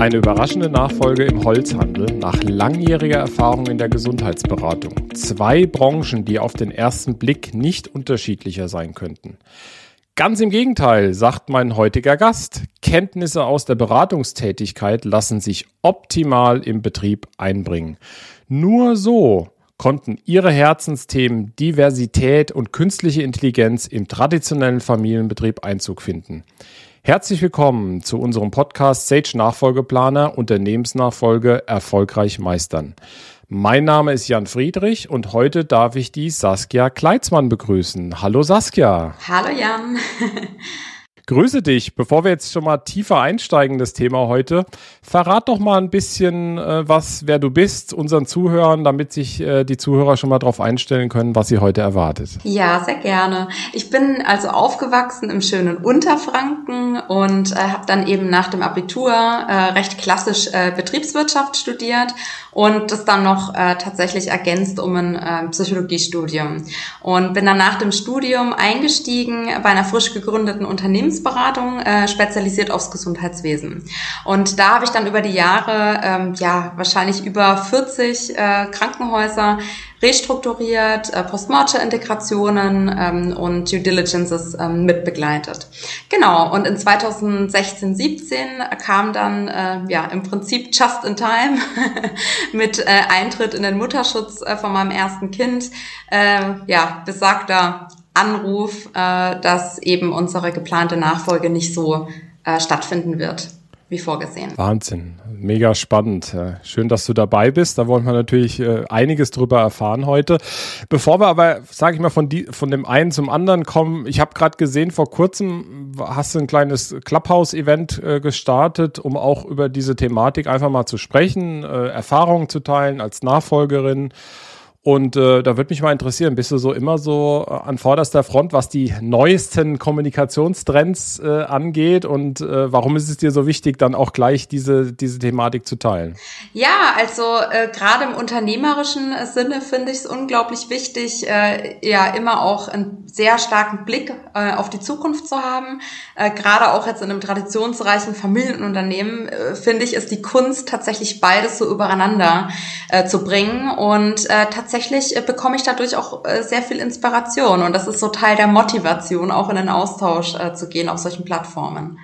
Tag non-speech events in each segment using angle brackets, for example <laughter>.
Eine überraschende Nachfolge im Holzhandel nach langjähriger Erfahrung in der Gesundheitsberatung. Zwei Branchen, die auf den ersten Blick nicht unterschiedlicher sein könnten. Ganz im Gegenteil, sagt mein heutiger Gast. Kenntnisse aus der Beratungstätigkeit lassen sich optimal im Betrieb einbringen. Nur so konnten ihre Herzensthemen Diversität und künstliche Intelligenz im traditionellen Familienbetrieb Einzug finden. Herzlich willkommen zu unserem Podcast Sage Nachfolgeplaner Unternehmensnachfolge erfolgreich meistern. Mein Name ist Jan Friedrich und heute darf ich die Saskia Kleitzmann begrüßen. Hallo Saskia. Hallo Jan. Grüße dich. Bevor wir jetzt schon mal tiefer einsteigen in das Thema heute, verrat doch mal ein bisschen, äh, was, wer du bist, unseren Zuhörern, damit sich äh, die Zuhörer schon mal darauf einstellen können, was sie heute erwartet. Ja, sehr gerne. Ich bin also aufgewachsen im schönen Unterfranken und äh, habe dann eben nach dem Abitur äh, recht klassisch äh, Betriebswirtschaft studiert und das dann noch äh, tatsächlich ergänzt um ein äh, Psychologiestudium. Und bin dann nach dem Studium eingestiegen bei einer frisch gegründeten Unternehmensberatung, äh, spezialisiert aufs Gesundheitswesen. Und da habe ich dann über die Jahre, ähm, ja, wahrscheinlich über 40 äh, Krankenhäuser restrukturiert, äh, Post-Mortem-Integrationen ähm, und Due Diligences ähm, mitbegleitet. Genau, und in 2016, 17 kam dann äh, ja im Prinzip just in time <laughs> mit äh, Eintritt in den Mutterschutz äh, von meinem ersten Kind, äh, ja, besagter Anruf, äh, dass eben unsere geplante Nachfolge nicht so äh, stattfinden wird wie vorgesehen. Wahnsinn, mega spannend. Schön, dass du dabei bist. Da wollen wir natürlich äh, einiges drüber erfahren heute. Bevor wir aber, sage ich mal, von, die, von dem einen zum anderen kommen, ich habe gerade gesehen, vor kurzem hast du ein kleines Clubhouse-Event äh, gestartet, um auch über diese Thematik einfach mal zu sprechen, äh, Erfahrungen zu teilen als Nachfolgerin. Und äh, da würde mich mal interessieren, bist du so immer so äh, an vorderster Front, was die neuesten Kommunikationstrends äh, angeht? Und äh, warum ist es dir so wichtig, dann auch gleich diese, diese Thematik zu teilen? Ja, also äh, gerade im unternehmerischen Sinne finde ich es unglaublich wichtig, äh, ja immer auch einen sehr starken Blick äh, auf die Zukunft zu haben. Äh, gerade auch jetzt in einem traditionsreichen Familienunternehmen äh, finde ich, ist die Kunst tatsächlich beides so übereinander äh, zu bringen und äh, tatsächlich tatsächlich äh, bekomme ich dadurch auch äh, sehr viel Inspiration und das ist so Teil der Motivation, auch in den Austausch äh, zu gehen auf solchen Plattformen.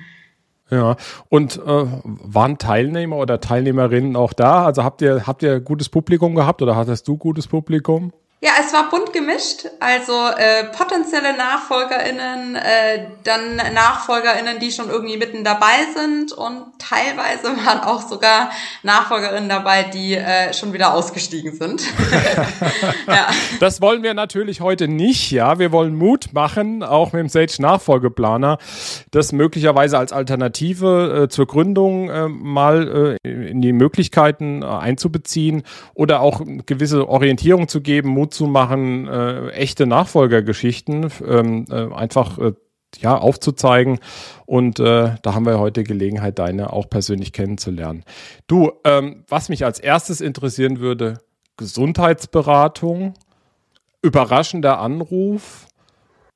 Ja, und äh, waren Teilnehmer oder Teilnehmerinnen auch da? Also habt ihr, habt ihr gutes Publikum gehabt oder hattest du gutes Publikum? Ja, es war bunt gemischt, also äh, potenzielle NachfolgerInnen, äh, dann NachfolgerInnen, die schon irgendwie mitten dabei sind und teilweise <laughs> waren auch sogar NachfolgerInnen dabei, die äh, schon wieder ausgestiegen sind. <laughs> ja. Das wollen wir natürlich heute nicht, ja. Wir wollen Mut machen, auch mit dem Sage Nachfolgeplaner, das möglicherweise als Alternative äh, zur Gründung äh, mal äh, in die Möglichkeiten äh, einzubeziehen oder auch gewisse Orientierung zu geben, Mut zu machen, äh, echte Nachfolgergeschichten ähm, äh, einfach äh, ja, aufzuzeigen. Und äh, da haben wir heute Gelegenheit, deine auch persönlich kennenzulernen. Du, ähm, was mich als erstes interessieren würde, Gesundheitsberatung, überraschender Anruf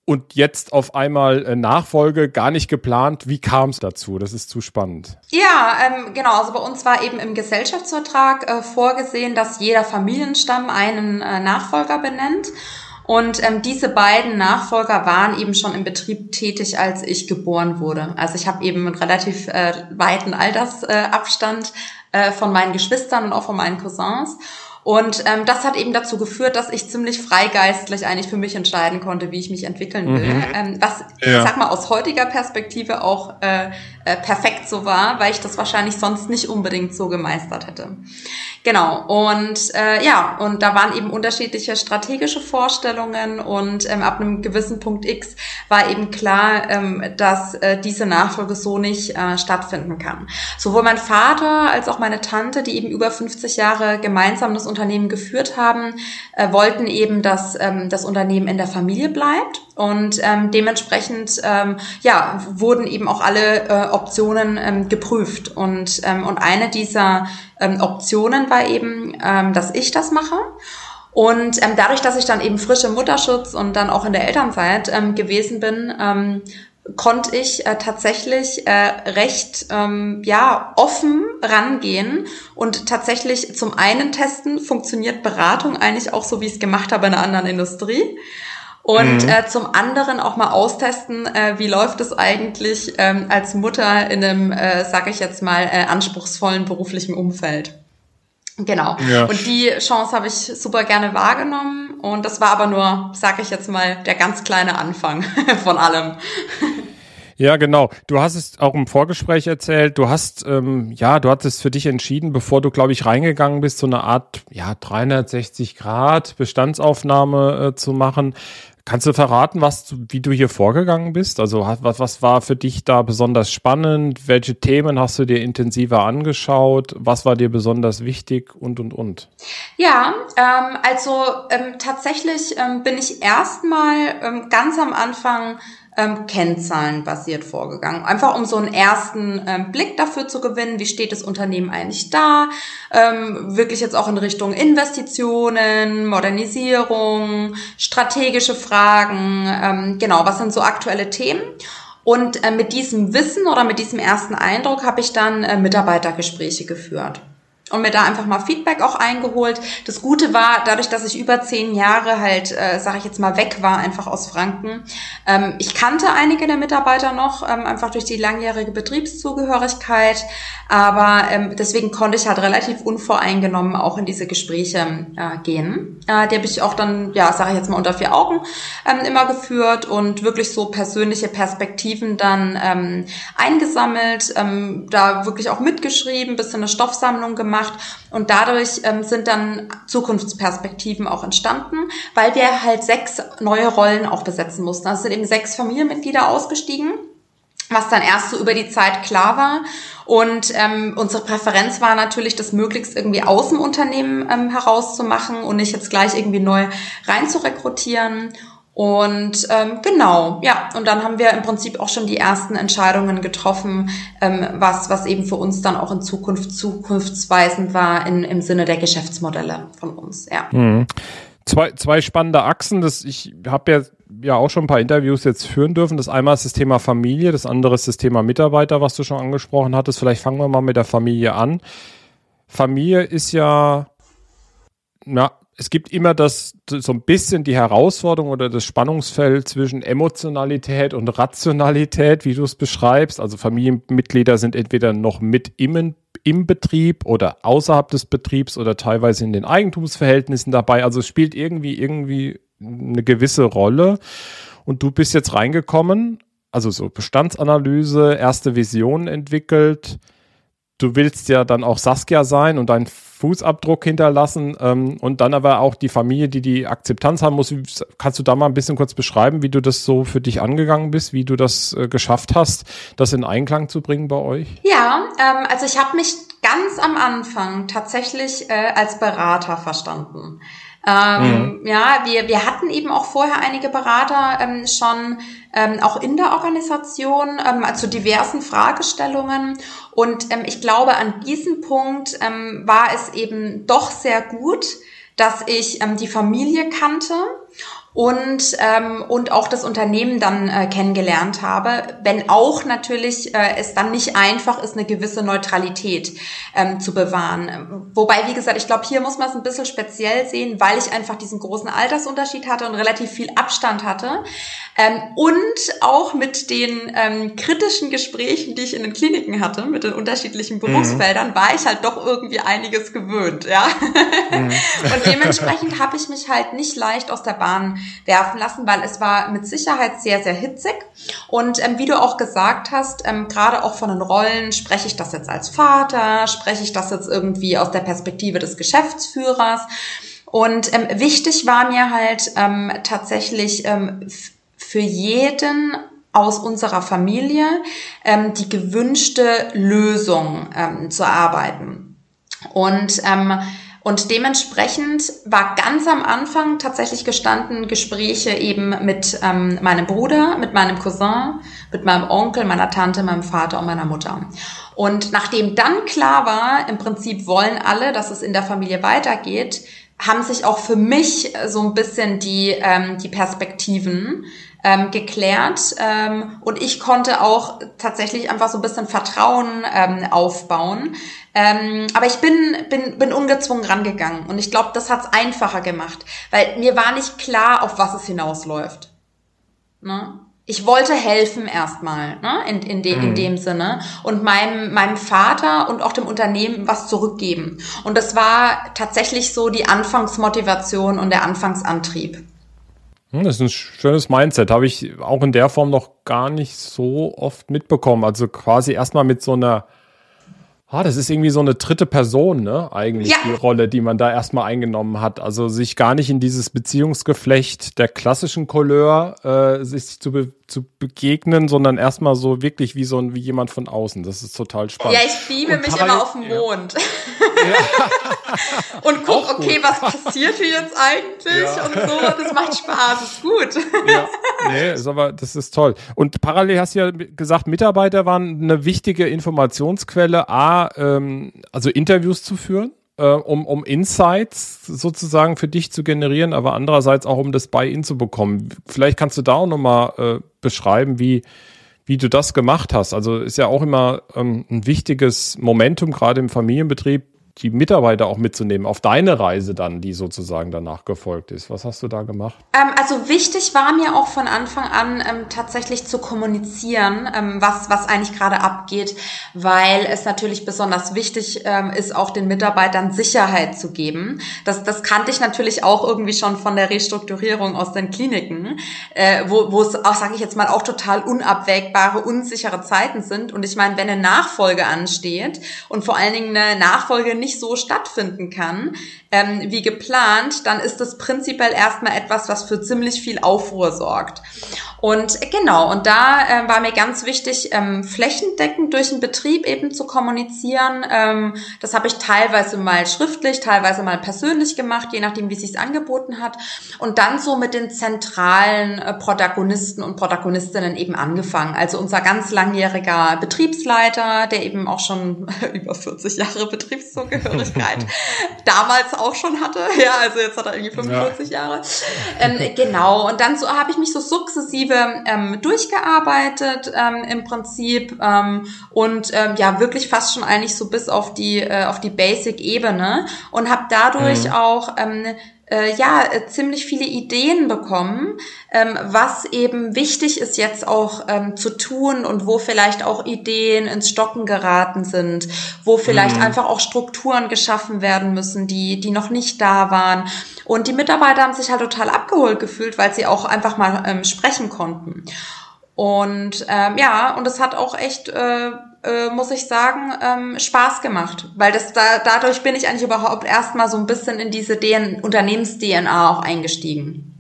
und jetzt auf einmal äh, Nachfolge gar nicht geplant. Wie kam es dazu? Das ist zu spannend. Ja, ähm, genau. Also bei uns war eben im Gesellschaftsvertrag äh, vorgesehen, dass jeder Familienstamm einen äh, Nachfolger benennt. Und ähm, diese beiden Nachfolger waren eben schon im Betrieb tätig, als ich geboren wurde. Also ich habe eben einen relativ äh, weiten Altersabstand äh, von meinen Geschwistern und auch von meinen Cousins. Und ähm, das hat eben dazu geführt, dass ich ziemlich freigeistlich eigentlich für mich entscheiden konnte, wie ich mich entwickeln will. Mhm. Ähm, was, ja. ich sag mal, aus heutiger Perspektive auch äh, äh, perfekt so war, weil ich das wahrscheinlich sonst nicht unbedingt so gemeistert hätte. Genau, und äh, ja, und da waren eben unterschiedliche strategische Vorstellungen und ähm, ab einem gewissen Punkt X war eben klar, ähm, dass äh, diese Nachfolge so nicht äh, stattfinden kann. Sowohl mein Vater als auch meine Tante, die eben über 50 Jahre gemeinsam das Unternehmen geführt haben, äh, wollten eben, dass ähm, das Unternehmen in der Familie bleibt und ähm, dementsprechend ähm, ja wurden eben auch alle äh, Optionen ähm, geprüft und ähm, und eine dieser ähm, Optionen war eben, ähm, dass ich das mache. Und ähm, dadurch, dass ich dann eben frisch im Mutterschutz und dann auch in der Elternzeit ähm, gewesen bin, ähm, konnte ich äh, tatsächlich äh, recht ähm, ja offen rangehen und tatsächlich zum einen testen, funktioniert Beratung eigentlich auch so, wie ich es gemacht habe in einer anderen Industrie. Und mhm. äh, zum anderen auch mal austesten, äh, wie läuft es eigentlich ähm, als Mutter in einem, äh, sage ich jetzt mal, äh, anspruchsvollen beruflichen Umfeld. Genau. Ja. Und die Chance habe ich super gerne wahrgenommen. Und das war aber nur, sage ich jetzt mal, der ganz kleine Anfang <laughs> von allem. Ja, genau. Du hast es auch im Vorgespräch erzählt. Du hast, ähm, ja, du hattest für dich entschieden, bevor du, glaube ich, reingegangen bist, so eine Art, ja, 360 Grad Bestandsaufnahme äh, zu machen. Kannst du verraten, was, wie du hier vorgegangen bist? Also was, was war für dich da besonders spannend? Welche Themen hast du dir intensiver angeschaut? Was war dir besonders wichtig und und und? Ja, ähm, also ähm, tatsächlich ähm, bin ich erstmal ähm, ganz am Anfang ähm, kennzahlenbasiert vorgegangen. Einfach um so einen ersten ähm, Blick dafür zu gewinnen, wie steht das Unternehmen eigentlich da, ähm, wirklich jetzt auch in Richtung Investitionen, Modernisierung, strategische Fragen, ähm, genau, was sind so aktuelle Themen. Und äh, mit diesem Wissen oder mit diesem ersten Eindruck habe ich dann äh, Mitarbeitergespräche geführt und mir da einfach mal Feedback auch eingeholt. Das Gute war, dadurch, dass ich über zehn Jahre halt, äh, sage ich jetzt mal, weg war, einfach aus Franken. Ähm, ich kannte einige der Mitarbeiter noch, ähm, einfach durch die langjährige Betriebszugehörigkeit. Aber ähm, deswegen konnte ich halt relativ unvoreingenommen auch in diese Gespräche äh, gehen. Äh, die habe ich auch dann, ja, sage ich jetzt mal, unter vier Augen ähm, immer geführt und wirklich so persönliche Perspektiven dann ähm, eingesammelt, ähm, da wirklich auch mitgeschrieben, bisschen eine Stoffsammlung gemacht gemacht und dadurch ähm, sind dann Zukunftsperspektiven auch entstanden, weil wir halt sechs neue Rollen auch besetzen mussten. Also sind eben sechs Familienmitglieder ausgestiegen was dann erst so über die Zeit klar war. Und ähm, unsere Präferenz war natürlich, das möglichst irgendwie aus dem Unternehmen ähm, herauszumachen und nicht jetzt gleich irgendwie neu rein zu rekrutieren. Und ähm, genau, ja, und dann haben wir im Prinzip auch schon die ersten Entscheidungen getroffen, ähm, was, was eben für uns dann auch in Zukunft zukunftsweisend war in, im Sinne der Geschäftsmodelle von uns, ja. Mhm. Zwei, zwei spannende Achsen, das ich habe ja ja auch schon ein paar Interviews jetzt führen dürfen. Das einmal ist das Thema Familie, das andere ist das Thema Mitarbeiter, was du schon angesprochen hattest. Vielleicht fangen wir mal mit der Familie an. Familie ist ja, na, es gibt immer das so ein bisschen die Herausforderung oder das Spannungsfeld zwischen Emotionalität und Rationalität, wie du es beschreibst. Also Familienmitglieder sind entweder noch mit im, im Betrieb oder außerhalb des Betriebs oder teilweise in den Eigentumsverhältnissen dabei. Also es spielt irgendwie irgendwie eine gewisse Rolle. Und du bist jetzt reingekommen, also so Bestandsanalyse, erste Vision entwickelt du willst ja dann auch Saskia sein und deinen Fußabdruck hinterlassen ähm, und dann aber auch die Familie, die die Akzeptanz haben muss. Kannst du da mal ein bisschen kurz beschreiben, wie du das so für dich angegangen bist, wie du das äh, geschafft hast, das in Einklang zu bringen bei euch? Ja, ähm, also ich habe mich ganz am Anfang tatsächlich äh, als Berater verstanden. Ähm, mhm. Ja, wir, wir hatten eben auch vorher einige Berater ähm, schon ähm, auch in der Organisation ähm, zu diversen Fragestellungen. Und ähm, ich glaube, an diesem Punkt ähm, war es eben doch sehr gut, dass ich ähm, die Familie kannte und, ähm, und auch das Unternehmen dann äh, kennengelernt habe, wenn auch natürlich äh, es dann nicht einfach ist, eine gewisse Neutralität ähm, zu bewahren. Wobei, wie gesagt, ich glaube, hier muss man es ein bisschen speziell sehen, weil ich einfach diesen großen Altersunterschied hatte und relativ viel Abstand hatte. Ähm, und auch mit den ähm, kritischen Gesprächen, die ich in den Kliniken hatte, mit den unterschiedlichen mhm. Berufsfeldern, mhm. war ich halt doch irgendwie einiges gewöhnt, ja. Mhm. <laughs> und dementsprechend habe ich mich halt nicht leicht aus der Bahn werfen lassen, weil es war mit Sicherheit sehr, sehr hitzig. Und ähm, wie du auch gesagt hast, ähm, gerade auch von den Rollen, spreche ich das jetzt als Vater, spreche ich das jetzt irgendwie aus der Perspektive des Geschäftsführers. Und ähm, wichtig war mir halt ähm, tatsächlich ähm, für jeden aus unserer Familie ähm, die gewünschte Lösung ähm, zu erarbeiten. Und ähm, und dementsprechend war ganz am Anfang tatsächlich gestanden Gespräche eben mit ähm, meinem Bruder, mit meinem Cousin, mit meinem Onkel, meiner Tante, meinem Vater und meiner Mutter. Und nachdem dann klar war, im Prinzip wollen alle, dass es in der Familie weitergeht, haben sich auch für mich so ein bisschen die, ähm, die Perspektiven ähm, geklärt ähm, und ich konnte auch tatsächlich einfach so ein bisschen Vertrauen ähm, aufbauen. Ähm, aber ich bin, bin, bin ungezwungen rangegangen und ich glaube, das hat's einfacher gemacht, weil mir war nicht klar, auf was es hinausläuft. Ne? Ich wollte helfen erstmal, ne, in, in, de, in mhm. dem Sinne und meinem, meinem Vater und auch dem Unternehmen was zurückgeben. Und das war tatsächlich so die Anfangsmotivation und der Anfangsantrieb. Hm, das ist ein schönes Mindset. Habe ich auch in der Form noch gar nicht so oft mitbekommen. Also quasi erstmal mit so einer Ah, das ist irgendwie so eine dritte Person, ne? Eigentlich ja. die Rolle, die man da erstmal eingenommen hat. Also sich gar nicht in dieses Beziehungsgeflecht der klassischen Couleur äh, sich zu, be zu begegnen, sondern erstmal so wirklich wie so ein, wie jemand von außen. Das ist total spannend. Ja, ich beame mich immer auf den Mond. Ja. <laughs> und guck, okay, was passiert hier jetzt eigentlich ja. und so. Das macht Spaß, ist gut. ja, nee, ist aber, das ist toll. Und parallel hast du ja gesagt, Mitarbeiter waren eine wichtige Informationsquelle, A, ähm, also Interviews zu führen. Äh, um, um Insights sozusagen für dich zu generieren, aber andererseits auch um das Buy-in zu bekommen. Vielleicht kannst du da auch nochmal äh, beschreiben, wie, wie du das gemacht hast. Also ist ja auch immer ähm, ein wichtiges Momentum, gerade im Familienbetrieb, die Mitarbeiter auch mitzunehmen auf deine Reise dann, die sozusagen danach gefolgt ist. Was hast du da gemacht? Ähm, also wichtig war mir auch von Anfang an ähm, tatsächlich zu kommunizieren, ähm, was, was eigentlich gerade abgeht, weil es natürlich besonders wichtig ähm, ist, auch den Mitarbeitern Sicherheit zu geben. Das, das kannte ich natürlich auch irgendwie schon von der Restrukturierung aus den Kliniken, äh, wo, wo es auch, sage ich jetzt mal, auch total unabwägbare, unsichere Zeiten sind. Und ich meine, wenn eine Nachfolge ansteht und vor allen Dingen eine Nachfolge nicht nicht so stattfinden kann ähm, wie geplant, dann ist das prinzipiell erstmal etwas, was für ziemlich viel Aufruhr sorgt. Und genau, und da äh, war mir ganz wichtig, ähm, flächendeckend durch den Betrieb eben zu kommunizieren. Ähm, das habe ich teilweise mal schriftlich, teilweise mal persönlich gemacht, je nachdem, wie es sich angeboten hat. Und dann so mit den zentralen äh, Protagonisten und Protagonistinnen eben angefangen. Also unser ganz langjähriger Betriebsleiter, der eben auch schon <laughs> über 40 Jahre Betriebszugehörigkeit <laughs> damals auch schon hatte. Ja, also jetzt hat er irgendwie 45 ja. Jahre. Ähm, genau. Und dann so habe ich mich so sukzessive ähm, durchgearbeitet ähm, im Prinzip ähm, und ähm, ja wirklich fast schon eigentlich so bis auf die äh, auf die Basic-Ebene und habe dadurch mhm. auch ähm, äh, ja äh, ziemlich viele Ideen bekommen, ähm, was eben wichtig ist jetzt auch ähm, zu tun und wo vielleicht auch Ideen ins Stocken geraten sind, wo vielleicht mhm. einfach auch Strukturen geschaffen werden müssen, die die noch nicht da waren. Und die Mitarbeiter haben sich halt total abgeholt gefühlt, weil sie auch einfach mal ähm, sprechen konnten. Und ähm, ja, und es hat auch echt äh, äh, muss ich sagen, ähm, Spaß gemacht. Weil das da, dadurch bin ich eigentlich überhaupt erstmal so ein bisschen in diese Unternehmens-DNA auch eingestiegen.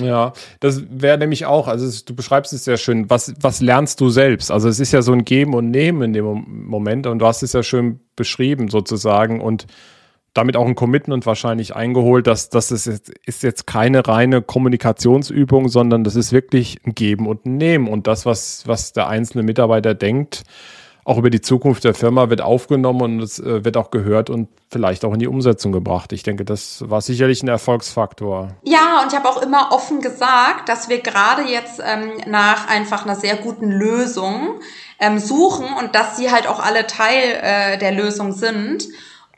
Ja, das wäre nämlich auch, also es, du beschreibst es sehr schön, was, was lernst du selbst? Also es ist ja so ein Geben und Nehmen in dem Moment und du hast es ja schön beschrieben sozusagen und damit auch ein Commitment wahrscheinlich eingeholt, dass, dass es jetzt, ist jetzt keine reine Kommunikationsübung, sondern das ist wirklich ein Geben und ein Nehmen und das, was, was der einzelne Mitarbeiter denkt, auch über die Zukunft der Firma wird aufgenommen und es äh, wird auch gehört und vielleicht auch in die Umsetzung gebracht. Ich denke, das war sicherlich ein Erfolgsfaktor. Ja, und ich habe auch immer offen gesagt, dass wir gerade jetzt ähm, nach einfach einer sehr guten Lösung ähm, suchen und dass sie halt auch alle Teil äh, der Lösung sind.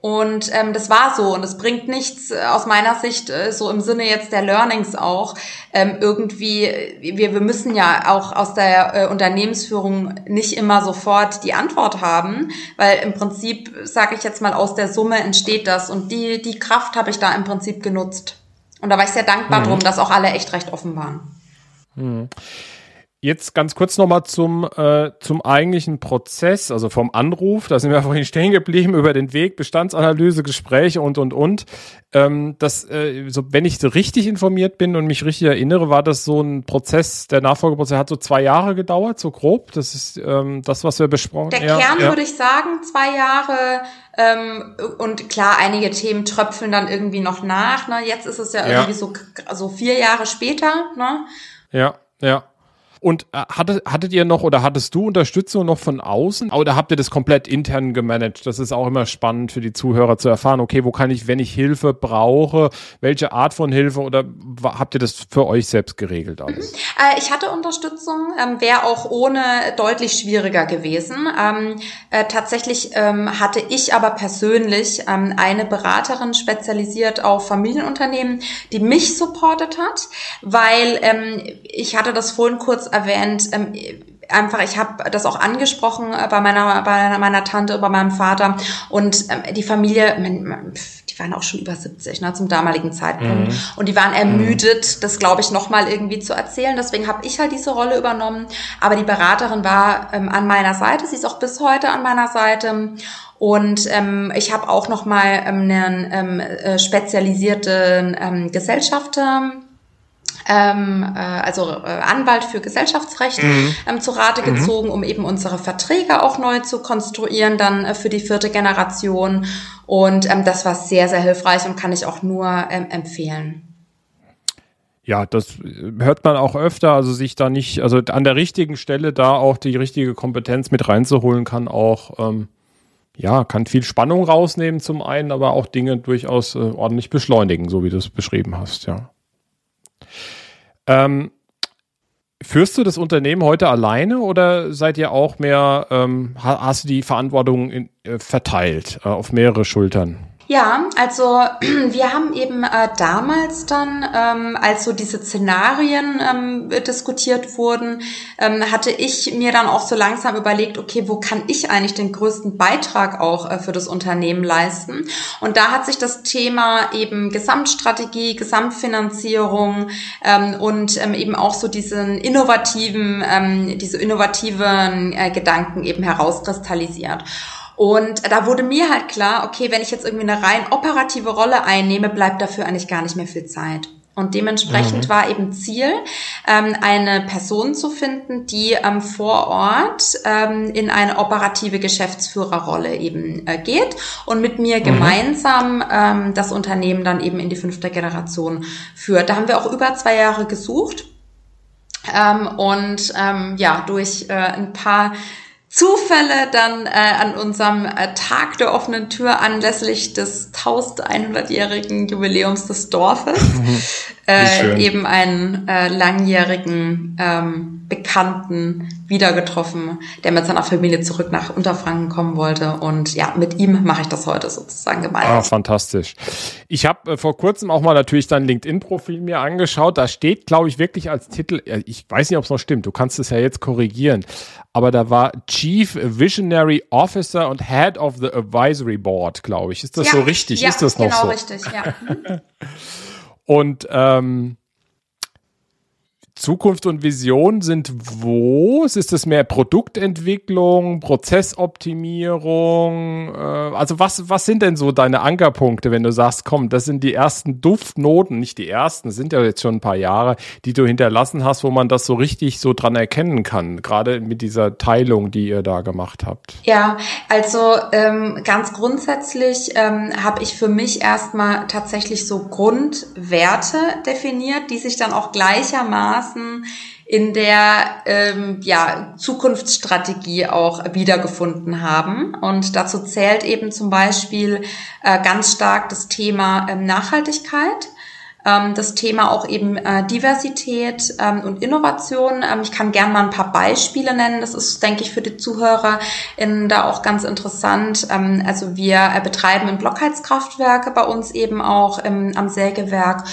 Und ähm, das war so. Und es bringt nichts äh, aus meiner Sicht, äh, so im Sinne jetzt der Learnings auch, ähm, irgendwie, wir, wir müssen ja auch aus der äh, Unternehmensführung nicht immer sofort die Antwort haben, weil im Prinzip, sage ich jetzt mal, aus der Summe entsteht das. Und die, die Kraft habe ich da im Prinzip genutzt. Und da war ich sehr dankbar mhm. drum, dass auch alle echt recht offen waren. Mhm. Jetzt ganz kurz nochmal zum, äh, zum eigentlichen Prozess, also vom Anruf. Da sind wir <laughs> vorhin stehen geblieben über den Weg, Bestandsanalyse, Gespräche und, und, und. Ähm, das, äh, so, wenn ich so richtig informiert bin und mich richtig erinnere, war das so ein Prozess, der Nachfolgeprozess hat so zwei Jahre gedauert, so grob. Das ist ähm, das, was wir besprochen haben. Der Kern ja. würde ich sagen, zwei Jahre. Ähm, und klar, einige Themen tröpfeln dann irgendwie noch nach. Ne? Jetzt ist es ja, ja. irgendwie so, so vier Jahre später. Ne? Ja, ja. Und äh, hattet, hattet ihr noch oder hattest du Unterstützung noch von außen? Oder habt ihr das komplett intern gemanagt? Das ist auch immer spannend für die Zuhörer zu erfahren. Okay, wo kann ich, wenn ich Hilfe brauche, welche Art von Hilfe oder habt ihr das für euch selbst geregelt alles? Mhm. Äh, ich hatte Unterstützung, ähm, wäre auch ohne deutlich schwieriger gewesen. Ähm, äh, tatsächlich ähm, hatte ich aber persönlich ähm, eine Beraterin spezialisiert auf Familienunternehmen, die mich supportet hat, weil ähm, ich hatte das vorhin kurz erwähnt, ähm, einfach, ich habe das auch angesprochen äh, bei meiner, bei meiner Tante, bei meinem Vater und ähm, die Familie, die waren auch schon über 70 ne, zum damaligen Zeitpunkt mhm. und die waren ermüdet, das glaube ich nochmal irgendwie zu erzählen. Deswegen habe ich halt diese Rolle übernommen. Aber die Beraterin war ähm, an meiner Seite, sie ist auch bis heute an meiner Seite und ähm, ich habe auch nochmal ähm, einen ähm, äh, spezialisierten ähm, Gesellschafter ähm, äh, also äh, Anwalt für Gesellschaftsrecht mhm. ähm, zu Rate mhm. gezogen, um eben unsere Verträge auch neu zu konstruieren, dann äh, für die vierte Generation. Und ähm, das war sehr, sehr hilfreich und kann ich auch nur ähm, empfehlen. Ja, das hört man auch öfter, also sich da nicht, also an der richtigen Stelle da auch die richtige Kompetenz mit reinzuholen, kann auch, ähm, ja, kann viel Spannung rausnehmen zum einen, aber auch Dinge durchaus äh, ordentlich beschleunigen, so wie du es beschrieben hast, ja. Ähm, führst du das Unternehmen heute alleine oder seid ihr auch mehr, ähm, hast du die Verantwortung in, äh, verteilt äh, auf mehrere Schultern? Ja, also <clears throat> wir haben eben äh, damals dann, ähm, als so diese Szenarien ähm, diskutiert wurden, ähm, hatte ich mir dann auch so langsam überlegt, okay, wo kann ich eigentlich den größten Beitrag auch äh, für das Unternehmen leisten? Und da hat sich das Thema eben Gesamtstrategie, Gesamtfinanzierung ähm, und ähm, eben auch so diesen innovativen, ähm, diese innovativen äh, Gedanken eben herauskristallisiert. Und da wurde mir halt klar, okay, wenn ich jetzt irgendwie eine rein operative Rolle einnehme, bleibt dafür eigentlich gar nicht mehr viel Zeit. Und dementsprechend mhm. war eben Ziel, ähm, eine Person zu finden, die ähm, vor Ort ähm, in eine operative Geschäftsführerrolle eben äh, geht und mit mir mhm. gemeinsam ähm, das Unternehmen dann eben in die fünfte Generation führt. Da haben wir auch über zwei Jahre gesucht. Ähm, und ähm, ja, durch äh, ein paar Zufälle dann äh, an unserem äh, Tag der offenen Tür anlässlich des 1100-jährigen Jubiläums des Dorfes <laughs> äh, eben einen äh, langjährigen ähm, Bekannten wieder getroffen, der mit seiner Familie zurück nach Unterfranken kommen wollte. Und ja, mit ihm mache ich das heute sozusagen gemeinsam. Ah, fantastisch. Ich habe äh, vor kurzem auch mal natürlich dein LinkedIn-Profil mir angeschaut. Da steht, glaube ich, wirklich als Titel, äh, ich weiß nicht, ob es noch stimmt, du kannst es ja jetzt korrigieren, aber da war Chief Visionary Officer und Head of the Advisory Board, glaube ich. Ist das ja, so richtig? Ja, Ist das noch genau so? richtig, ja. <laughs> und ähm, Zukunft und Vision sind wo? Ist es mehr Produktentwicklung, Prozessoptimierung? Äh, also was, was sind denn so deine Ankerpunkte, wenn du sagst, komm, das sind die ersten Duftnoten, nicht die ersten, sind ja jetzt schon ein paar Jahre, die du hinterlassen hast, wo man das so richtig so dran erkennen kann, gerade mit dieser Teilung, die ihr da gemacht habt? Ja, also ähm, ganz grundsätzlich ähm, habe ich für mich erstmal tatsächlich so Grundwerte definiert, die sich dann auch gleichermaßen Chancen in der ähm, ja, Zukunftsstrategie auch wiedergefunden haben. Und dazu zählt eben zum Beispiel äh, ganz stark das Thema ähm, Nachhaltigkeit ähm, das Thema auch eben äh, Diversität ähm, und Innovation. Ähm, ich kann gerne mal ein paar Beispiele nennen. Das ist, denke ich, für die Zuhörer in, da auch ganz interessant. Ähm, also wir äh, betreiben ein Blockheizkraftwerke bei uns eben auch im, am Sägewerk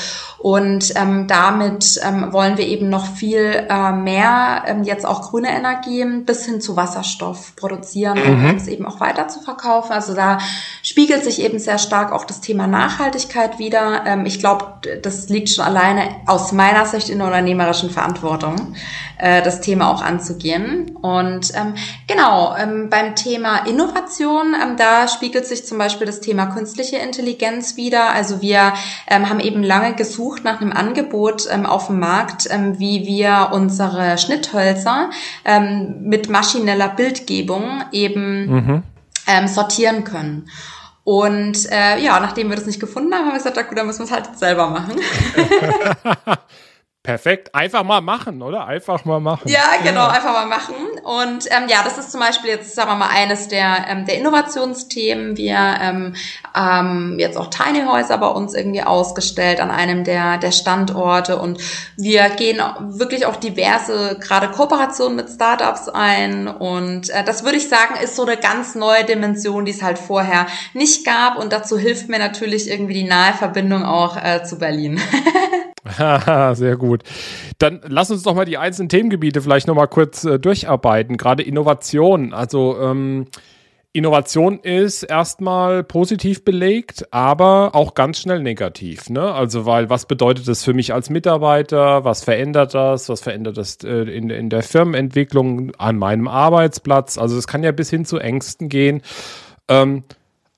und ähm, damit ähm, wollen wir eben noch viel äh, mehr ähm, jetzt auch grüne Energien bis hin zu Wasserstoff produzieren, um mhm. es eben auch weiter zu verkaufen. Also da spiegelt sich eben sehr stark auch das Thema Nachhaltigkeit wieder. Ähm, ich glaube, das liegt schon alleine aus meiner Sicht in der unternehmerischen Verantwortung, äh, das Thema auch anzugehen. Und ähm, genau, ähm, beim Thema Innovation, ähm, da spiegelt sich zum Beispiel das Thema künstliche Intelligenz wieder. Also wir ähm, haben eben lange gesucht nach einem Angebot ähm, auf dem Markt, ähm, wie wir unsere Schnitthölzer ähm, mit maschineller Bildgebung eben mhm. ähm, sortieren können. Und äh, ja, nachdem wir das nicht gefunden haben, haben wir gesagt, gut, dann müssen wir es halt selber machen. <laughs> <laughs> Perfekt. Einfach mal machen, oder? Einfach mal machen. Ja, genau, einfach mal machen. Und ähm, ja, das ist zum Beispiel jetzt, sagen wir mal, eines der, ähm, der Innovationsthemen. Wir ähm, ähm, jetzt auch Tiny Häuser bei uns irgendwie ausgestellt an einem der, der Standorte. Und wir gehen wirklich auch diverse, gerade Kooperationen mit Startups ein. Und äh, das würde ich sagen, ist so eine ganz neue Dimension, die es halt vorher nicht gab. Und dazu hilft mir natürlich irgendwie die nahe Verbindung auch äh, zu Berlin. <laughs> <laughs> Sehr gut. Dann lass uns doch mal die einzelnen Themengebiete vielleicht noch mal kurz äh, durcharbeiten. Gerade Innovation. Also ähm, Innovation ist erstmal positiv belegt, aber auch ganz schnell negativ. Ne? Also, weil was bedeutet das für mich als Mitarbeiter? Was verändert das? Was verändert das äh, in, in der Firmenentwicklung an meinem Arbeitsplatz? Also, es kann ja bis hin zu Ängsten gehen. Ähm,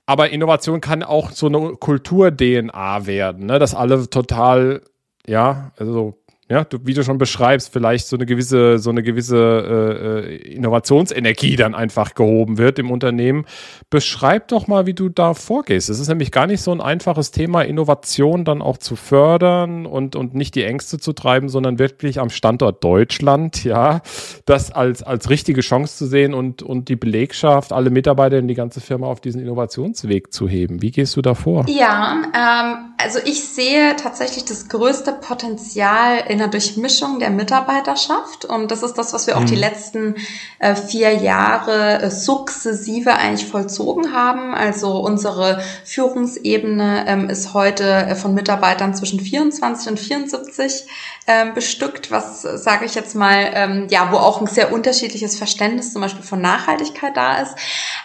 aber Innovation kann auch so eine Kultur-DNA werden, ne? dass alle total ja, also ja, du, wie du schon beschreibst, vielleicht so eine gewisse, so eine gewisse äh, äh, Innovationsenergie dann einfach gehoben wird im Unternehmen. Beschreib doch mal, wie du da vorgehst. Es ist nämlich gar nicht so ein einfaches Thema, Innovation dann auch zu fördern und, und nicht die Ängste zu treiben, sondern wirklich am Standort Deutschland, ja, das als, als richtige Chance zu sehen und, und die Belegschaft, alle Mitarbeiter in die ganze Firma auf diesen Innovationsweg zu heben. Wie gehst du da vor? Ja, ähm, also ich sehe tatsächlich das größte Potenzial in einer Durchmischung der Mitarbeiterschaft. Und das ist das, was wir auch mhm. die letzten äh, vier Jahre äh, sukzessive eigentlich vollzogen haben. Also unsere Führungsebene ähm, ist heute äh, von Mitarbeitern zwischen 24 und 74 ähm, bestückt, was sage ich jetzt mal, ähm, ja, wo auch ein sehr unterschiedliches Verständnis zum Beispiel von Nachhaltigkeit da ist.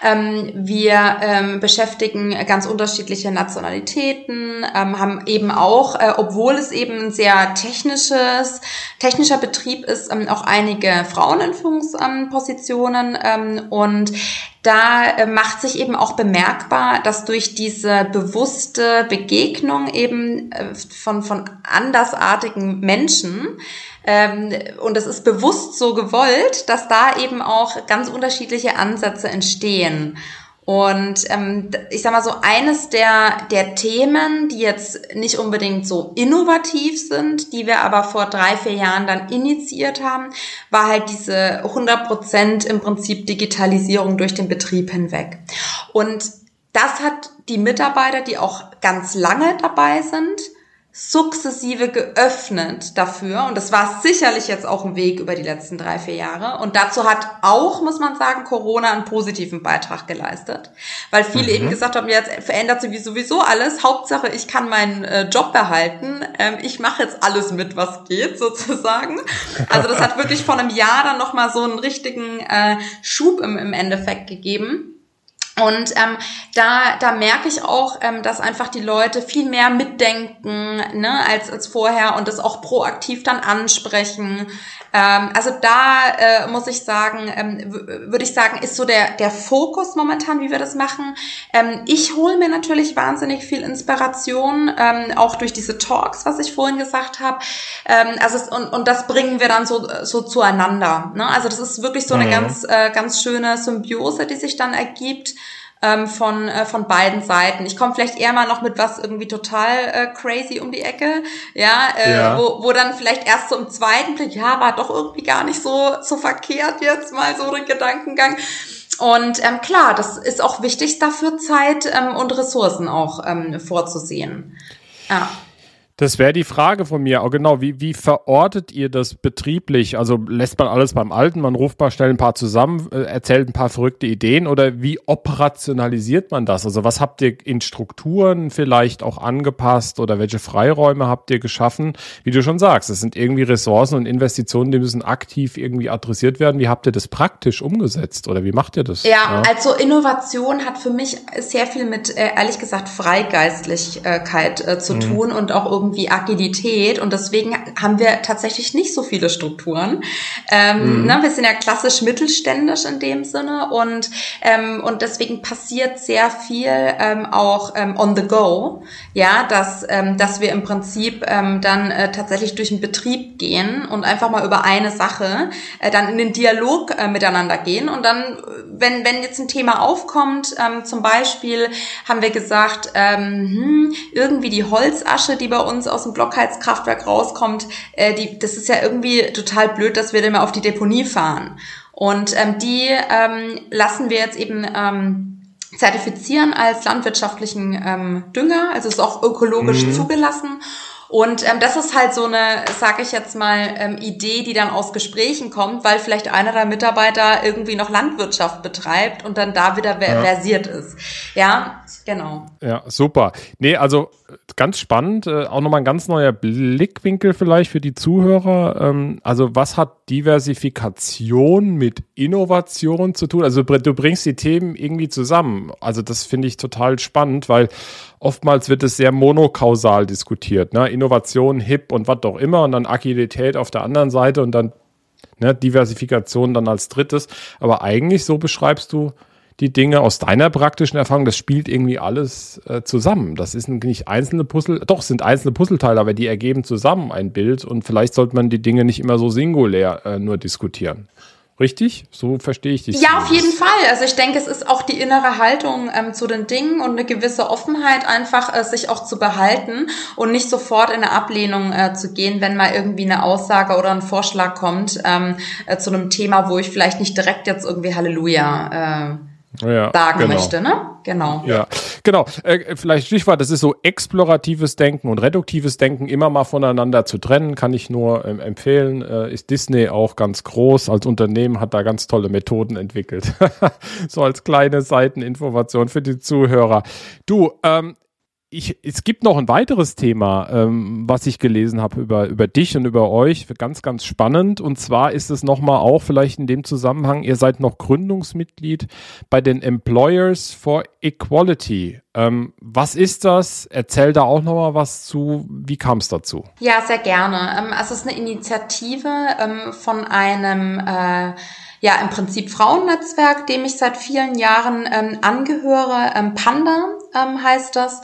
Ähm, wir beschäftigen ganz unterschiedliche Nationalitäten, ähm, haben eben auch, äh, obwohl es eben ein sehr technisches, technischer Betrieb ist, ähm, auch einige Frauen in Führungspositionen ähm, und da äh, macht sich eben auch bemerkbar, dass durch diese bewusste Begegnung eben äh, von, von andersartigen Menschen, ähm, und es ist bewusst so gewollt, dass da eben auch ganz unterschiedliche Ansätze entstehen. Und ähm, ich sag mal so, eines der, der Themen, die jetzt nicht unbedingt so innovativ sind, die wir aber vor drei, vier Jahren dann initiiert haben, war halt diese 100 Prozent im Prinzip Digitalisierung durch den Betrieb hinweg. Und das hat die Mitarbeiter, die auch ganz lange dabei sind, sukzessive geöffnet dafür. Und das war sicherlich jetzt auch ein Weg über die letzten drei, vier Jahre. Und dazu hat auch, muss man sagen, Corona einen positiven Beitrag geleistet. Weil viele mhm. eben gesagt haben, jetzt verändert sich sowieso alles. Hauptsache, ich kann meinen äh, Job behalten. Ähm, ich mache jetzt alles mit, was geht, <laughs> sozusagen. Also das hat wirklich vor einem Jahr dann nochmal so einen richtigen äh, Schub im, im Endeffekt gegeben. Und ähm, da, da merke ich auch, ähm, dass einfach die Leute viel mehr mitdenken ne, als, als vorher und das auch proaktiv dann ansprechen. Ähm, also da äh, muss ich sagen, ähm, würde ich sagen, ist so der, der Fokus momentan, wie wir das machen. Ähm, ich hole mir natürlich wahnsinnig viel Inspiration, ähm, auch durch diese Talks, was ich vorhin gesagt habe. Ähm, also es, und, und das bringen wir dann so, so zueinander. Ne? Also das ist wirklich so eine mhm. ganz, äh, ganz schöne Symbiose, die sich dann ergibt ähm, von, äh, von beiden Seiten. Ich komme vielleicht eher mal noch mit was irgendwie total äh, crazy um die Ecke, ja, äh, ja. Wo, wo dann vielleicht erst so im zweiten Blick, ja, war doch irgendwie gar nicht so, so verkehrt jetzt mal so der Gedankengang. Und ähm, klar, das ist auch wichtig, dafür Zeit ähm, und Ressourcen auch ähm, vorzusehen. Ja. Das wäre die Frage von mir. Auch genau, wie, wie verortet ihr das betrieblich? Also lässt man alles beim Alten, man ruft mal schnell ein paar zusammen, äh, erzählt ein paar verrückte Ideen oder wie operationalisiert man das? Also was habt ihr in Strukturen vielleicht auch angepasst oder welche Freiräume habt ihr geschaffen? Wie du schon sagst, es sind irgendwie Ressourcen und Investitionen, die müssen aktiv irgendwie adressiert werden. Wie habt ihr das praktisch umgesetzt oder wie macht ihr das? Ja, ja? also Innovation hat für mich sehr viel mit, äh, ehrlich gesagt, Freigeistlichkeit äh, zu mhm. tun und auch irgendwie irgendwie Agilität und deswegen haben wir tatsächlich nicht so viele Strukturen. Ähm, mhm. ne, wir sind ja klassisch mittelständisch in dem Sinne und, ähm, und deswegen passiert sehr viel ähm, auch ähm, on the go, ja, dass, ähm, dass wir im Prinzip ähm, dann äh, tatsächlich durch den Betrieb gehen und einfach mal über eine Sache äh, dann in den Dialog äh, miteinander gehen und dann, wenn, wenn jetzt ein Thema aufkommt, zum Beispiel haben wir gesagt, hm, irgendwie die Holzasche, die bei uns uns aus dem Blockheizkraftwerk rauskommt, äh, die, das ist ja irgendwie total blöd, dass wir mal auf die Deponie fahren. Und ähm, die ähm, lassen wir jetzt eben ähm, zertifizieren als landwirtschaftlichen ähm, Dünger, also ist auch ökologisch mhm. zugelassen. Und ähm, das ist halt so eine, sage ich jetzt mal, ähm, Idee, die dann aus Gesprächen kommt, weil vielleicht einer der Mitarbeiter irgendwie noch Landwirtschaft betreibt und dann da wieder ja. versiert ist. Ja, genau. Ja, super. Nee, also ganz spannend, äh, auch nochmal ein ganz neuer Blickwinkel vielleicht für die Zuhörer. Ähm, also was hat Diversifikation mit Innovation zu tun? Also du bringst die Themen irgendwie zusammen. Also das finde ich total spannend, weil oftmals wird es sehr monokausal diskutiert. Ne? Innovation, Hip und was auch immer und dann Agilität auf der anderen Seite und dann ne, Diversifikation dann als drittes. Aber eigentlich so beschreibst du die Dinge aus deiner praktischen Erfahrung, das spielt irgendwie alles äh, zusammen. Das ist nicht einzelne Puzzle, doch sind einzelne Puzzleteile, aber die ergeben zusammen ein Bild und vielleicht sollte man die Dinge nicht immer so singulär äh, nur diskutieren. Richtig? So verstehe ich dich. Ja, auf jeden Fall. Also ich denke, es ist auch die innere Haltung ähm, zu den Dingen und eine gewisse Offenheit einfach, äh, sich auch zu behalten und nicht sofort in eine Ablehnung äh, zu gehen, wenn mal irgendwie eine Aussage oder ein Vorschlag kommt ähm, äh, zu einem Thema, wo ich vielleicht nicht direkt jetzt irgendwie Halleluja äh, ja, sagen genau. möchte, ne? Genau. Ja, genau. Äh, vielleicht Stichwort, das ist so exploratives Denken und reduktives Denken immer mal voneinander zu trennen, kann ich nur ähm, empfehlen. Äh, ist Disney auch ganz groß als Unternehmen, hat da ganz tolle Methoden entwickelt. <laughs> so als kleine Seiteninformation für die Zuhörer. Du, ähm, ich, es gibt noch ein weiteres Thema, ähm, was ich gelesen habe über, über dich und über euch. Ganz, ganz spannend. Und zwar ist es nochmal auch vielleicht in dem Zusammenhang, ihr seid noch Gründungsmitglied bei den Employers for Equality. Ähm, was ist das? Erzähl da auch nochmal was zu. Wie kam es dazu? Ja, sehr gerne. Ähm, also es ist eine Initiative ähm, von einem äh, ja im Prinzip Frauennetzwerk, dem ich seit vielen Jahren ähm, angehöre. Ähm, Panda ähm, heißt das.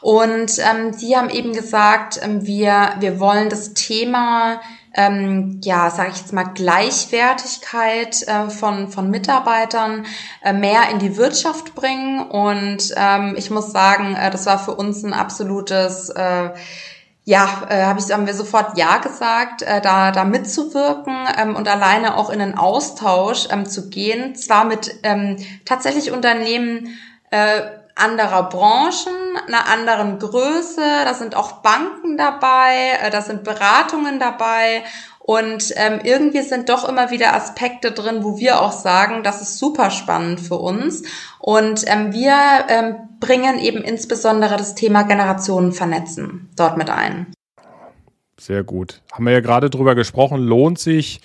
Und ähm, sie haben eben gesagt, ähm, wir, wir wollen das Thema, ähm, ja, sage ich jetzt mal, Gleichwertigkeit äh, von, von Mitarbeitern äh, mehr in die Wirtschaft bringen. Und ähm, ich muss sagen, äh, das war für uns ein absolutes äh, ja, äh, hab ich, haben wir sofort Ja gesagt, äh, da, da mitzuwirken ähm, und alleine auch in einen Austausch ähm, zu gehen, zwar mit ähm, tatsächlich Unternehmen äh, anderer Branchen, einer anderen Größe. Da sind auch Banken dabei, äh, da sind Beratungen dabei. Und ähm, irgendwie sind doch immer wieder Aspekte drin, wo wir auch sagen, das ist super spannend für uns. Und ähm, wir ähm, bringen eben insbesondere das Thema Generationen vernetzen dort mit ein. Sehr gut. Haben wir ja gerade drüber gesprochen, lohnt sich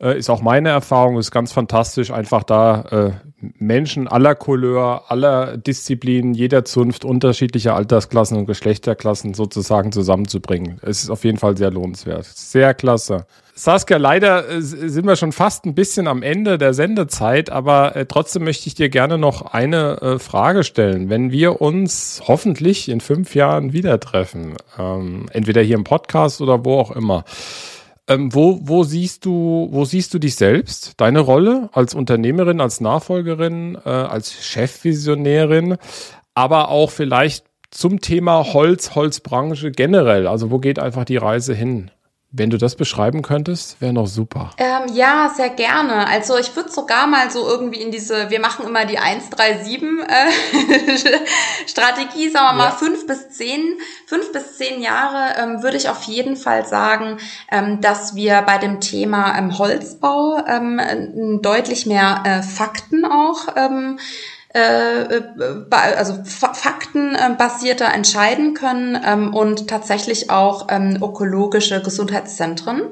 äh, ist auch meine Erfahrung, ist ganz fantastisch, einfach da äh, Menschen aller Couleur, aller Disziplinen, jeder Zunft, unterschiedlicher Altersklassen und Geschlechterklassen sozusagen zusammenzubringen. Es ist auf jeden Fall sehr lohnenswert. Sehr klasse. Saskia, leider äh, sind wir schon fast ein bisschen am Ende der Sendezeit, aber äh, trotzdem möchte ich dir gerne noch eine äh, Frage stellen. Wenn wir uns hoffentlich in fünf Jahren wieder treffen, ähm, entweder hier im Podcast oder wo auch immer, ähm, wo, wo, siehst du, wo siehst du dich selbst, deine Rolle als Unternehmerin, als Nachfolgerin, äh, als Chefvisionärin, aber auch vielleicht zum Thema Holz, Holzbranche generell? Also wo geht einfach die Reise hin? Wenn du das beschreiben könntest, wäre noch super. Ähm, ja, sehr gerne. Also ich würde sogar mal so irgendwie in diese, wir machen immer die 137 äh, <laughs> Strategie, sagen wir mal fünf bis zehn, fünf bis zehn Jahre ähm, würde ich auf jeden Fall sagen, ähm, dass wir bei dem Thema ähm, Holzbau ähm, deutlich mehr äh, Fakten auch ähm, äh, äh also faktenbasierter entscheiden können ähm, und tatsächlich auch ähm, ökologische Gesundheitszentren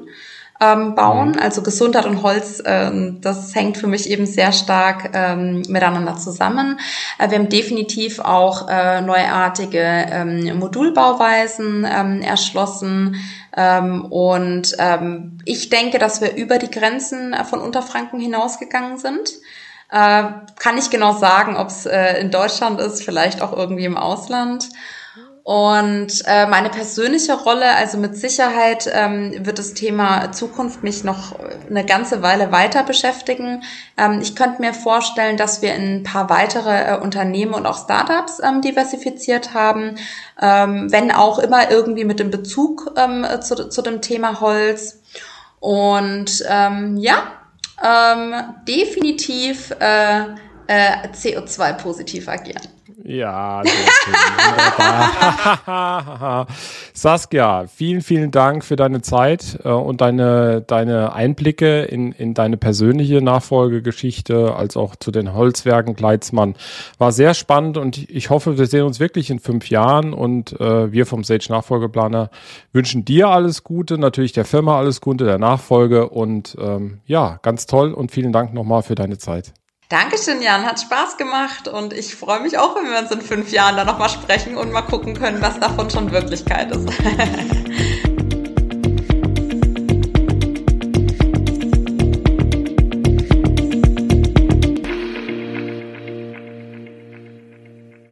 ähm, bauen. Mhm. Also Gesundheit und Holz, ähm, das hängt für mich eben sehr stark ähm, miteinander zusammen. Äh, wir haben definitiv auch äh, neuartige ähm, Modulbauweisen ähm, erschlossen. Ähm, und ähm, ich denke, dass wir über die Grenzen äh, von Unterfranken hinausgegangen sind. Äh, kann ich genau sagen, ob es äh, in Deutschland ist, vielleicht auch irgendwie im Ausland. Und äh, meine persönliche Rolle, also mit Sicherheit ähm, wird das Thema Zukunft mich noch eine ganze Weile weiter beschäftigen. Ähm, ich könnte mir vorstellen, dass wir in ein paar weitere äh, Unternehmen und auch Startups ähm, diversifiziert haben, ähm, wenn auch immer irgendwie mit dem Bezug ähm, zu, zu dem Thema Holz. Und ähm, ja, ähm, definitiv äh, äh, CO2-positiv agieren. Ja. Wunderbar. <laughs> Saskia, vielen, vielen Dank für deine Zeit äh, und deine, deine Einblicke in, in deine persönliche Nachfolgegeschichte, als auch zu den Holzwerken Kleidsmann. War sehr spannend und ich hoffe, wir sehen uns wirklich in fünf Jahren und äh, wir vom Sage Nachfolgeplaner wünschen dir alles Gute, natürlich der Firma alles Gute, der Nachfolge und ähm, ja, ganz toll und vielen Dank nochmal für deine Zeit. Dankeschön, Jan. Hat Spaß gemacht und ich freue mich auch, wenn wir uns in fünf Jahren da nochmal sprechen und mal gucken können, was davon schon Wirklichkeit ist. <laughs>